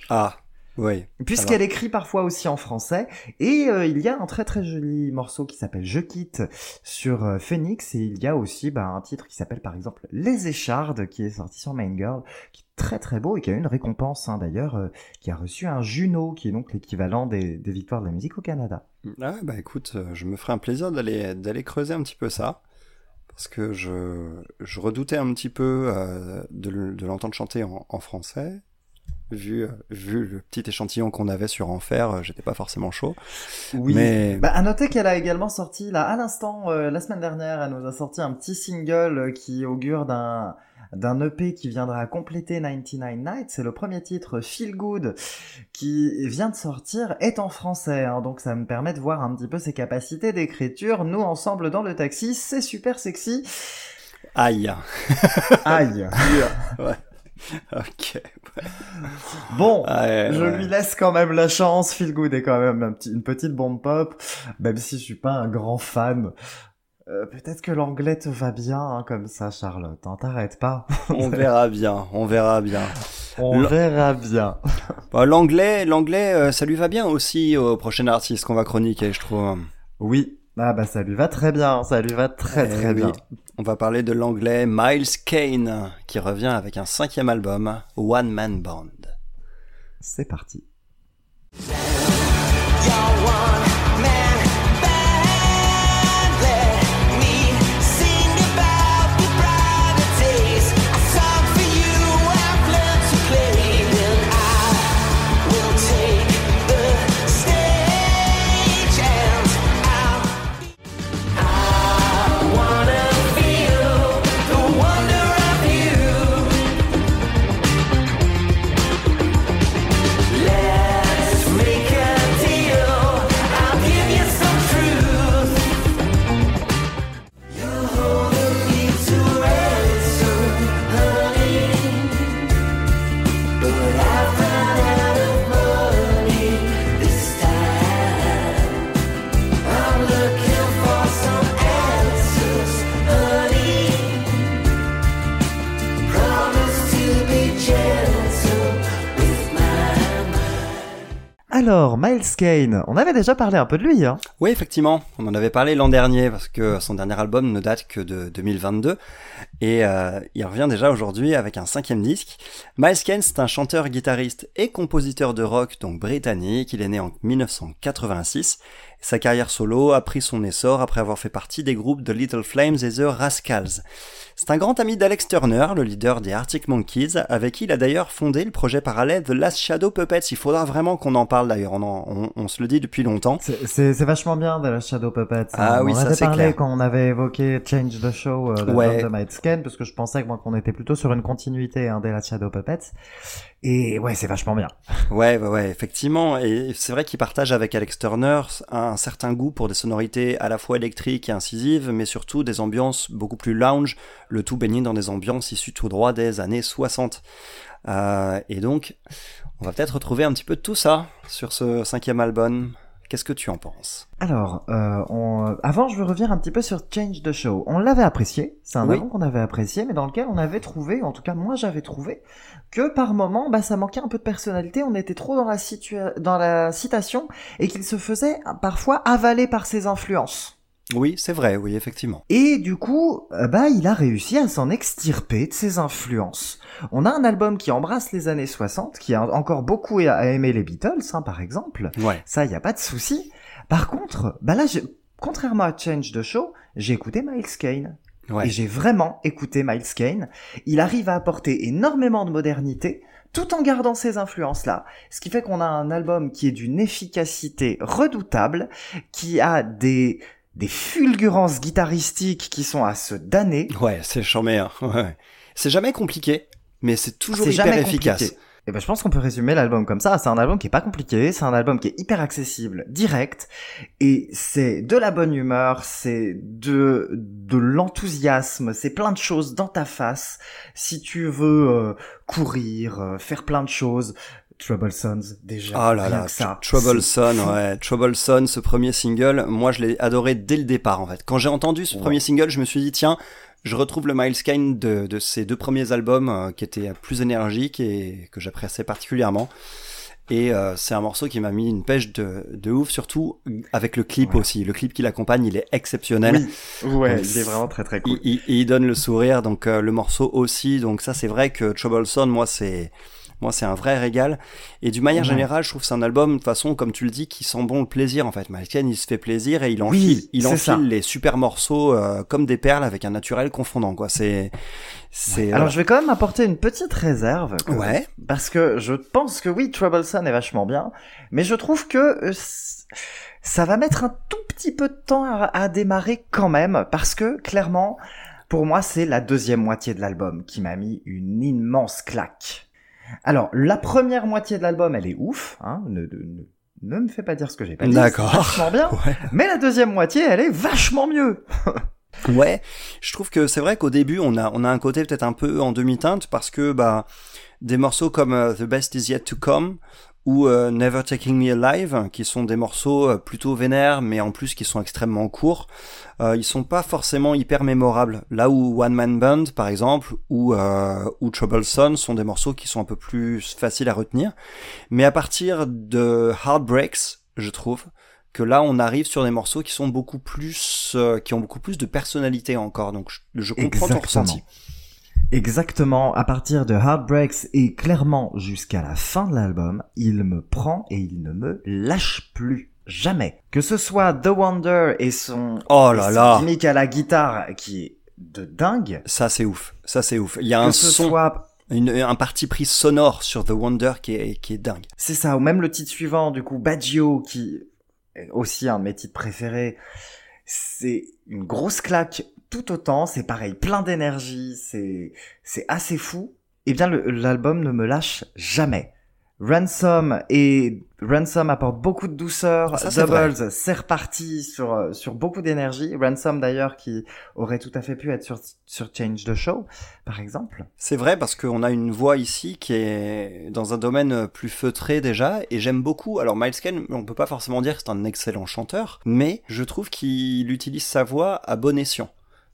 Ah, oui. puisqu'elle écrit parfois aussi en français. Et euh, il y a un très très joli morceau qui s'appelle Je quitte sur euh, Phoenix. Et il y a aussi bah, un titre qui s'appelle par exemple Les Échardes qui est sorti sur Main Girl, qui est très très beau et qui a eu une récompense hein, d'ailleurs, euh, qui a reçu un Juno, qui est donc l'équivalent des, des victoires de la musique au Canada. Ah, bah écoute, je me ferai un plaisir d'aller d'aller creuser un petit peu ça. Parce que je, je redoutais un petit peu de, le- de l'entendre chanter en, en français. Vu, vu le petit échantillon qu'on avait sur Enfer, euh, j'étais pas forcément chaud. Oui. Mais Bah, à noter qu'elle a également sorti, là, à l'instant, euh, la semaine dernière, elle nous a sorti un petit single euh, qui augure d'un d'un EP qui viendra compléter 99 Nights. C'est le premier titre, Feel Good, qui vient de sortir, est en français. hein. donc ça me permet de voir un petit peu ses capacités d'écriture. Nous, ensemble dans le taxi, c'est super sexy. aïe. Aïe. Ok. Bon. Ah, ouais, Je ouais. lui laisse quand même la chance. Feel Good est quand même un petit- une petite bombe pop, même si je suis pas un grand fan. Euh, Peut-être que l'anglais te va bien hein, comme ça, Charlotte. Hein, T'arrêtes pas. On verra bien, on verra bien. On verra bien. Bah, l'anglais, l'anglais, euh, ça lui va bien aussi au prochain artiste qu'on va chroniquer, je trouve. Oui, Ah bah ça lui va très bien, ça lui va très Eh très oui. bien. On va parler de l'anglais Miles Kane, qui revient avec un cinquième album, One Man Band. C'est parti. Kane, on avait déjà parlé un peu de lui, hein. Oui, effectivement, on en avait parlé l'an dernier parce que son dernier album ne date que de 2022 et euh, il revient déjà aujourd'hui avec un cinquième disque. Miles Kane, c'est un chanteur, guitariste et compositeur de rock donc britannique. Il est né en 1986. Sa carrière solo a pris son essor après avoir fait partie des groupes The Little Flames et The Rascals. C'est un grand ami d'Alex Turner, le leader des Arctic Monkeys, avec qui il a d'ailleurs fondé le projet parallèle The Last Shadow Puppets. Il faudra vraiment qu'on en parle d'ailleurs, on, on- on se le dit depuis longtemps. C'est- vachement bien de la Shadow Puppets. Ah oui, on en ça, c'est parlé clair. quand on avait évoqué Change the Show euh, de, Ouais. de Miles Kane, parce que je pensais que moi qu'on était plutôt sur une continuité hein, des la Shadow Puppets. Et ouais, c'est vachement bien. Ouais, ouais, ouais, effectivement. Et c'est vrai qu'il partage avec Alex Turner un certain goût pour des sonorités à la fois électriques et incisives, mais surtout des ambiances beaucoup plus lounge, le tout baigné dans des ambiances issues tout droit des années 60. Euh, et donc, on va peut-être retrouver un petit peu de tout ça sur ce cinquième album. Qu'est-ce que tu en penses? Alors, euh, on- avant, je veux revenir un petit peu sur Change the Show. On l'avait apprécié, c'est un Oui. album qu'on avait apprécié, mais dans lequel on avait trouvé, en tout cas moi j'avais trouvé, que par moment, bah, ça manquait un peu de personnalité, on était trop dans la, situa- dans la citation, et qu'il se faisait euh, parfois avaler par ses influences. Oui, c'est vrai, oui, effectivement. Et du coup, euh, bah, il a réussi à s'en extirper de ses influences. On a un album qui embrasse les années 60, qui a encore beaucoup à aimer les Beatles, hein, par exemple. Ouais. Ça, y a pas de souci. Par contre, bah là, contrairement à Change the Show, j'ai écouté Miles Kane. Ouais. Et j'ai vraiment écouté Miles Kane. Il arrive à apporter énormément de modernité, tout en gardant ces influences-là. Ce qui fait qu'on a un album qui est d'une efficacité redoutable, qui a des, des fulgurances guitaristiques qui sont à se damner. Ouais, c'est charmé. Hein. Ouais. C'est jamais compliqué, mais c'est toujours hyper jamais efficace. compliqué. Et ben, je pense qu'on peut résumer l'album comme ça. C'est un album qui est pas compliqué, c'est un album qui est hyper accessible, direct, et c'est de la bonne humeur, c'est de de l'enthousiasme, c'est plein de choses dans ta face. Si tu veux euh, courir, euh, faire plein de choses, Trouble Sons déjà. Oh là là, ça. Trouble c'est- Son, ouais, Trouble Son, ce premier single, moi je l'ai adoré dès le départ en fait. Quand j'ai entendu ce Ouais. premier single, je me suis dit tiens, je retrouve le Miles Kane de, de ces deux premiers albums euh, qui étaient plus énergiques et que j'appréciais particulièrement. Et euh, c'est un morceau qui m'a mis une pêche de, de ouf, surtout avec le clip Ouais. aussi. Le clip qui l'accompagne, il est exceptionnel. Oui, ouais, Donc, il est vraiment très très cool. Il, il- il donne le sourire, donc euh, le morceau aussi. Donc ça, c'est vrai que Trouble Son, moi, c'est moi, c'est un vrai régal. Et d'une manière Ouais. générale, je trouve que c'est un album, de toute façon, comme tu le dis, qui sent bon le plaisir, en fait. Kane, il se fait plaisir et il enfile, Oui, il enfile les super morceaux euh, comme des perles avec un naturel confondant, quoi. C'est, c'est. Alors euh, je vais quand même apporter une petite réserve. que- Ouais. Parce que je pense que oui, Troublesome est vachement bien, mais je trouve que euh, ça va mettre un tout petit peu de temps à, à démarrer quand même, parce que clairement, pour moi, c'est la deuxième moitié de l'album qui m'a mis une immense claque. Alors, la première moitié de l'album, elle est ouf, hein, ne, ne, ne me fais pas dire ce que j'ai pas dit. D'accord. Vachement bien. Ouais. Mais la deuxième moitié, elle est vachement mieux. Ouais, je trouve que c'est vrai qu'au début on a on a un côté peut-être un peu en demi-teinte parce que bah des morceaux comme euh, The Best Is Yet to Come ou euh, Never Taking Me Alive qui sont des morceaux euh, plutôt vénères mais en plus qui sont extrêmement courts, euh, ils sont pas forcément hyper mémorables. Là où One Man Band par exemple ou euh, ou Trouble Son sont des morceaux qui sont un peu plus faciles à retenir, mais à partir de Heartbreaks, je trouve que là on arrive sur des morceaux qui sont beaucoup plus, euh, qui ont beaucoup plus de personnalité encore. Donc je, je comprends ton ressenti. Exactement, à partir de Heartbreaks et clairement jusqu'à la fin de l'album, il me prend et il ne me lâche plus. Jamais. Que ce soit The Wonder et son, Oh là là. gimmick à la guitare qui est de dingue. Ça c'est ouf, ça c'est ouf. Il y a Que un ce son, soit, une- un parti pris sonore sur The Wonder qui est, qui est dingue. c'est ça, ou même le titre suivant, du coup, Baggio, qui est aussi un de mes titres préférés. C'est une grosse claque tout autant, c'est pareil, plein d'énergie, c'est, c'est assez fou. Eh bien, le- l'album ne me lâche jamais. Ransom et Ransom apporte beaucoup de douceur. Ça. Doubles, c'est reparti sur sur beaucoup d'énergie. Ransom d'ailleurs qui aurait tout à fait pu être sur sur Change the Show, par exemple. C'est vrai parce qu'on a une voix ici qui est dans un domaine plus feutré déjà et j'aime beaucoup. Alors Miles Kane, on peut pas forcément dire que c'est un excellent chanteur, mais je trouve qu'il utilise sa voix à bon escient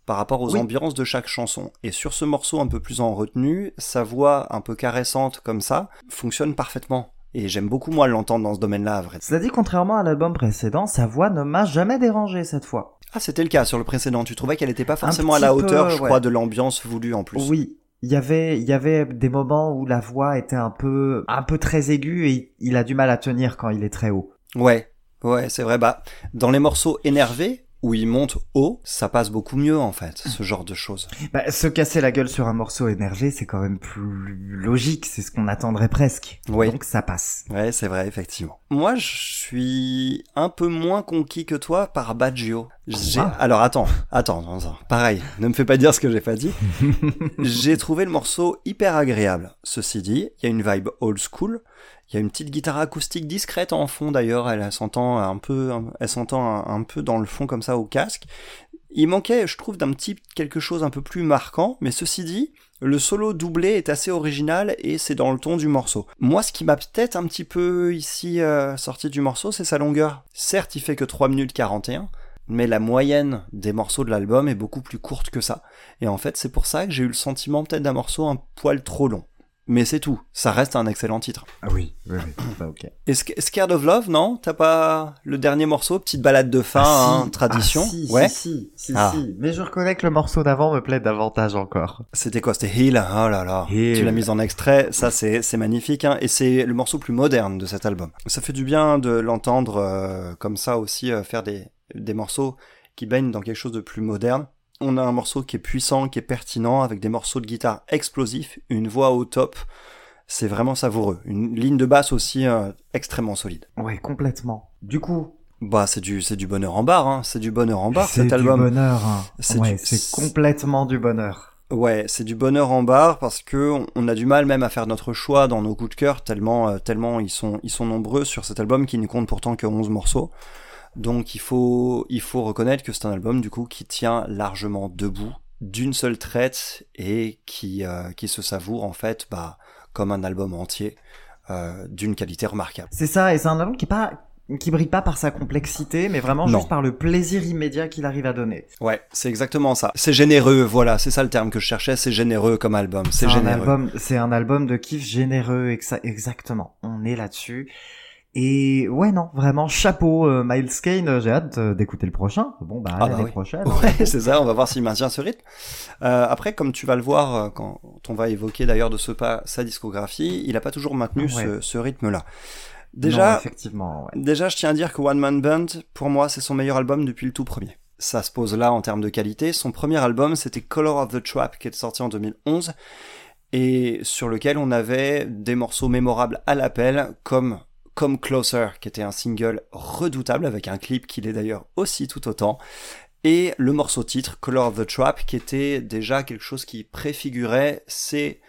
par rapport aux Oui. ambiances de chaque chanson. Et sur ce morceau un peu plus en retenue, sa voix un peu caressante comme ça fonctionne parfaitement. Et j'aime beaucoup moi l'entendre dans ce domaine-là, à vrai. dire. Cela dit, contrairement à l'album précédent, sa voix ne m'a jamais dérangé cette fois. Ah, c'était le cas sur le précédent. Tu trouvais qu'elle n'était pas forcément à la hauteur, peu, je ouais. crois, de l'ambiance voulue en plus. Oui, il y avait il y avait des moments où la voix était un peu un peu très aiguë et il a du mal à tenir quand il est très haut. Ouais, ouais, c'est vrai. Bah, dans les morceaux énervés, où il monte haut, ça passe beaucoup mieux en fait, ce genre de choses. Bah, se casser la gueule sur un morceau énervé, c'est quand même plus logique, c'est ce qu'on attendrait presque. Oui. Donc ça passe. Ouais, c'est vrai, effectivement. Moi, je suis un peu moins conquis que toi par Baggio. Alors attends, attends, attends, pareil, ne me fais pas dire ce que j'ai pas dit. j'ai trouvé le morceau hyper agréable. Ceci dit, il y a une vibe old school. Il y a une petite guitare acoustique discrète en fond d'ailleurs, elle s'entend un peu, elle s'entend un, un peu dans le fond comme ça au casque. Il manquait, je trouve, d'un petit quelque chose un peu plus marquant, mais ceci dit, le solo doublé est assez original et c'est dans le ton du morceau. Moi, ce qui m'a peut-être un petit peu ici euh, sorti du morceau, c'est sa longueur. Certes, il fait que 3 minutes 41, mais la moyenne des morceaux de l'album est beaucoup plus courte que ça. Et en fait, c'est pour ça que j'ai eu le sentiment peut-être d'un morceau un poil trop long. Mais c'est tout, ça reste un excellent titre. Ah oui, oui, oui. Bah, ok. Et Sc- Scared of Love, non? T'as pas le dernier morceau, petite balade de fin, Ah, hein, tradition? Ah, si, Ouais. si, si, si, Ah. si. Mais je reconnais que le morceau d'avant me plaît davantage encore. C'était quoi? C'était Heal Oh là là. Tu l'as mise en extrait. Ça, c'est c'est magnifique. Hein. Et c'est le morceau plus moderne de cet album. Ça fait du bien de l'entendre euh, comme ça aussi euh, faire des, des morceaux qui baignent dans quelque chose de plus moderne. On a un morceau qui est puissant, qui est pertinent, avec des morceaux de guitare explosifs, une voix au top. C'est vraiment savoureux. Une ligne de basse aussi euh, extrêmement solide. Ouais, complètement. Du coup, Bah, c'est du, c'est du bonheur en barre, hein. C'est du bonheur en barre, c'est cet du album. bonheur. hein. C'est Ouais, du- c'est complètement du bonheur. Ouais, c'est du bonheur en barre parce que on- on a du mal même à faire notre choix dans nos coups de cœur tellement euh, tellement ils sont ils sont nombreux sur cet album qui ne compte pourtant que 11 morceaux. Donc il faut il faut reconnaître que c'est un album du coup qui tient largement debout d'une seule traite et qui euh, qui se savoure en fait bah comme un album entier euh, d'une qualité remarquable. C'est ça, et c'est un album qui est pas qui brille pas par sa complexité, mais vraiment Non. juste par le plaisir immédiat qu'il arrive à donner. Ouais, c'est exactement ça. C'est généreux, voilà, c'est ça le terme que je cherchais, c'est généreux comme album, c'est un généreux. album, c'est un album de kiff généreux, exa- exactement. On est là-dessus. Et ouais, non, vraiment, chapeau, euh, Miles Kane, j'ai hâte euh, d'écouter le prochain. Bon, bah, Ah bah l'année oui. prochaine. Ouais, c'est ça, on va voir s'il maintient ce rythme. Euh, après, comme tu vas le voir euh, quand on va évoquer d'ailleurs de ce pas sa discographie, il n'a pas toujours maintenu Ouais. ce, ce rythme-là. Non, Déjà, effectivement, ouais. déjà, je tiens à dire que One Man Band, pour moi, c'est son meilleur album depuis le tout premier. Ça se pose là en termes de qualité. Son premier album, c'était Color of the Trap, qui est sorti en 2011, et sur lequel on avait des morceaux mémorables à l'appel, comme Come Closer, qui était un single redoutable, avec un clip qui l'est d'ailleurs aussi tout autant, et le morceau titre, Color of the Trap, qui était déjà quelque chose qui préfigurait ses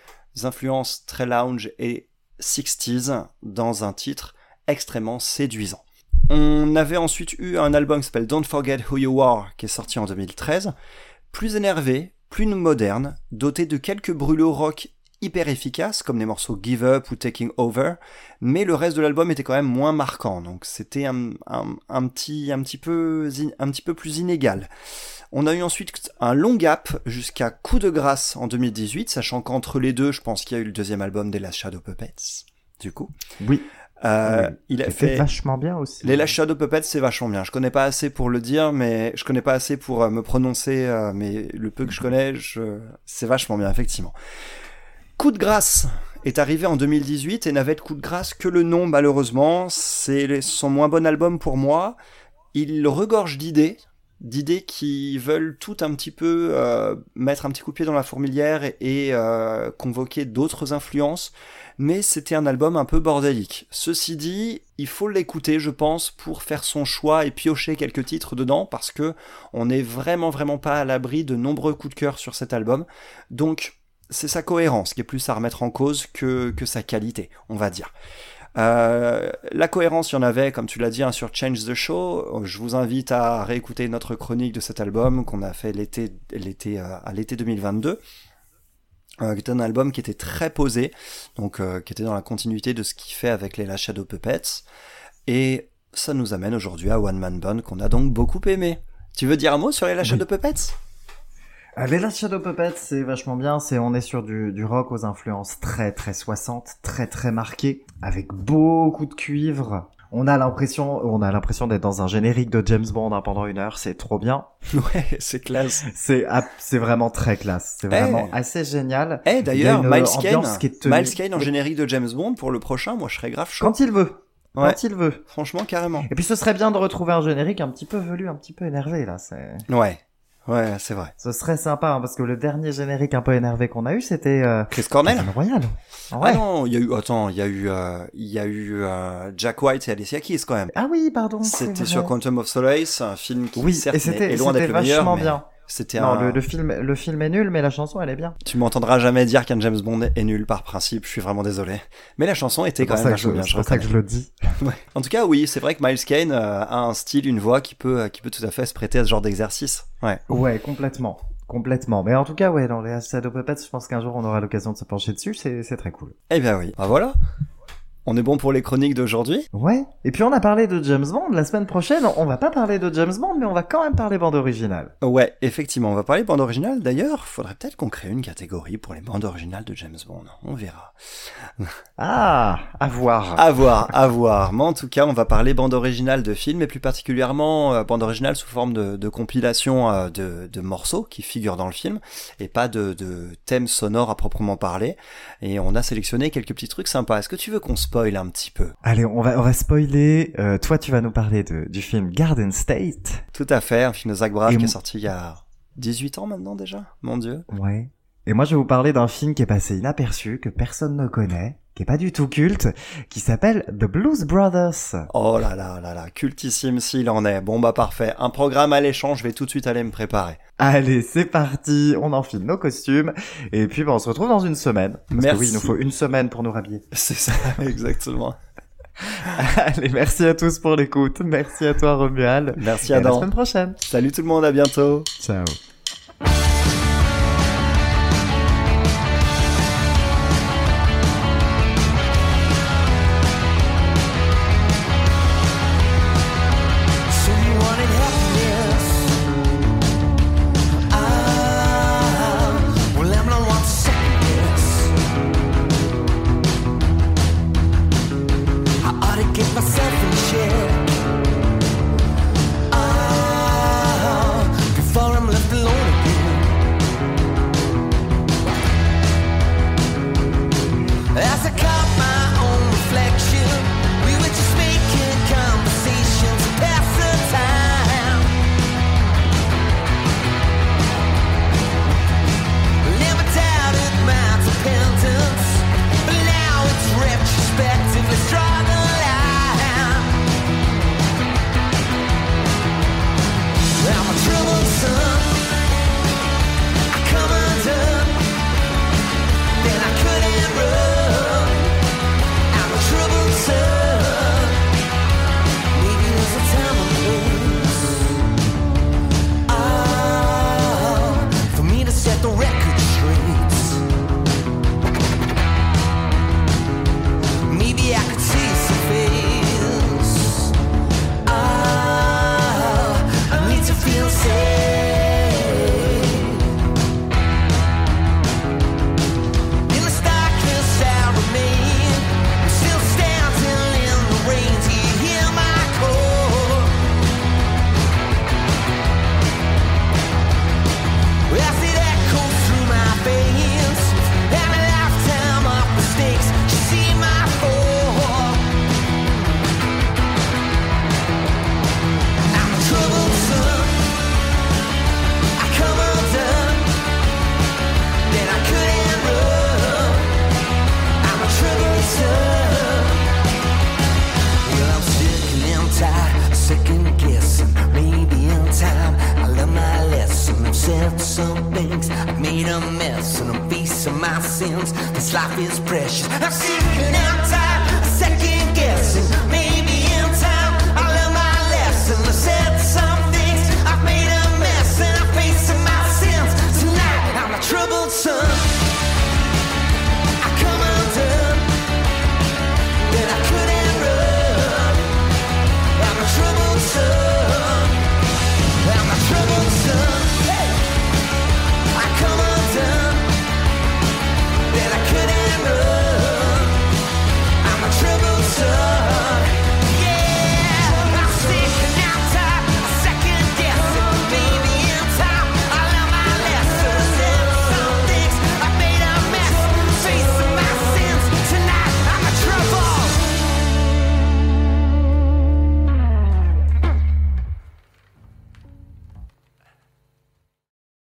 influences très lounge et 60s dans un titre extrêmement séduisant. On avait ensuite eu un album qui s'appelle Don't Forget Who You Are, qui est sorti en 2013, plus énervé, plus moderne, doté de quelques brûlots rock hyper efficaces, comme les morceaux Give Up ou Taking Over, mais le reste de l'album était quand même moins marquant, donc c'était un, un, un petit, un, petit peu, un petit peu plus inégal. On a eu ensuite un long gap jusqu'à Coup de grâce en 2018, sachant qu'entre les deux, je pense qu'il y a eu le deuxième album des Last Shadow Puppets, du coup. Oui. Euh, Oui. Il a fait vachement bien aussi. les Last Shadow Puppets, c'est vachement bien. Je connais pas assez pour le dire, mais je connais pas assez pour euh, me prononcer, euh, mais le peu que je connais, je... c'est vachement bien, effectivement. Coup de grâce est arrivé en 2018 et n'avait de coup de grâce que le nom, malheureusement. C'est son moins bon album pour moi. Il regorge d'idées, d'idées qui veulent tout un petit peu euh, mettre un petit coup de pied dans la fourmilière et, euh, convoquer d'autres influences mais c'était un album un peu bordélique. Ceci dit, il faut l'écouter, je pense, pour faire son choix et piocher quelques titres dedans, parce que on n'est vraiment vraiment pas à l'abri de nombreux coups de cœur sur cet album. Donc, c'est sa cohérence qui est plus à remettre en cause que, que sa qualité, on va dire. Euh, la cohérence, il y en avait, comme tu l'as dit, hein, sur Change the Show. Je vous invite à réécouter notre chronique de cet album qu'on a fait l'été, l'été, euh, à l'été 2022 euh, qui était un album qui était très posé, donc euh, qui était dans la continuité de ce qu'il fait avec les La Shadow Puppets, et ça nous amène aujourd'hui à One Man Band qu'on a donc beaucoup aimé. Tu veux dire un mot sur les La Shadow Puppets? Les Last Shadow Puppets, c'est vachement bien. C'est on est sur du, du rock aux influences très très 60, très très marquées, avec beaucoup de cuivre. On a l'impression, on a l'impression d'être dans un générique de James Bond hein, pendant une heure. C'est trop bien. Ouais, c'est classe. C'est c'est vraiment très classe. C'est vraiment assez génial. Eh d'ailleurs, Miles Kane, Miles Kane en générique de James Bond pour le prochain, moi je serais grave chaud. Quand il veut. Ouais. Quand il veut. Franchement, carrément. Et puis ce serait bien de retrouver un générique un petit peu velu, un petit peu énervé là. C'est, Ouais, ouais, c'est vrai. ce serait sympa hein, parce que le dernier générique un peu énervé qu'on a eu, c'était euh, Chris Cornell Royale. Ah Ouais. non, il y a eu, attends, il y a eu, euh, il y a eu euh, Jack White et Alicia Keys quand même. Ah oui, pardon. C'était sur Quantum of Solace, un film qui Oui, certes et est loin d'être le meilleur, vachement mais bien. C'était Non, un... le, le film, le film est nul, mais la chanson, elle est bien. Tu m'entendras jamais dire qu'un James Bond est nul par principe, je suis vraiment désolé. Mais la chanson était quand même vachement bien, c'est pour ça que je le dis. Ouais. En tout cas, oui, c'est vrai que Miles Kane euh, a un style, une voix qui peut, qui peut tout à fait se prêter à ce genre d'exercice. Ouais. Ouais, complètement. Complètement. Mais en tout cas, ouais, dans les Shadow Puppets, je pense qu'un jour on aura l'occasion de se pencher dessus, c'est c'est très cool. Eh bien oui. Bah voilà. On est bon pour les chroniques d'aujourd'hui. Ouais. Et puis on a parlé de James Bond. La semaine prochaine, on va pas parler de James Bond, mais on va quand même parler bande originale. Ouais, effectivement, on va parler bande originale. D'ailleurs, faudrait peut-être qu'on crée une catégorie pour les bandes originales de James Bond. On verra. Ah, à voir. À voir, à voir. Mais en tout cas, on va parler bande originale de films et plus particulièrement euh, bande originale sous forme de, de compilation euh, de, de morceaux qui figurent dans le film et pas de, de thèmes sonores à proprement parler. Et on a sélectionné quelques petits trucs sympas. Est-ce que tu veux qu'on spoil un petit peu Allez, on va, on va spoiler. Euh, toi, tu vas nous parler de, du film Garden State. Tout à fait, un film de Zach Braff Et qui est sorti il y a 18 ans maintenant déjà, mon dieu. Ouais. Et moi, je vais vous parler d'un film qui est passé inaperçu, que personne ne connaît, qui est pas du tout culte, qui s'appelle The Blues Brothers. Oh là là là là, cultissime s'il en est. Bon bah parfait, un programme alléchant, je vais tout de suite aller me préparer. Allez, c'est parti, on enfile nos costumes, et puis bah, on se retrouve dans une semaine. Parce Merci. que oui, il nous faut une semaine pour nous rhabiller. C'est ça, exactement. Allez, merci à tous pour l'écoute, merci à toi Romuald, Merci et à la semaine prochaine. Salut tout le monde, à bientôt. Ciao.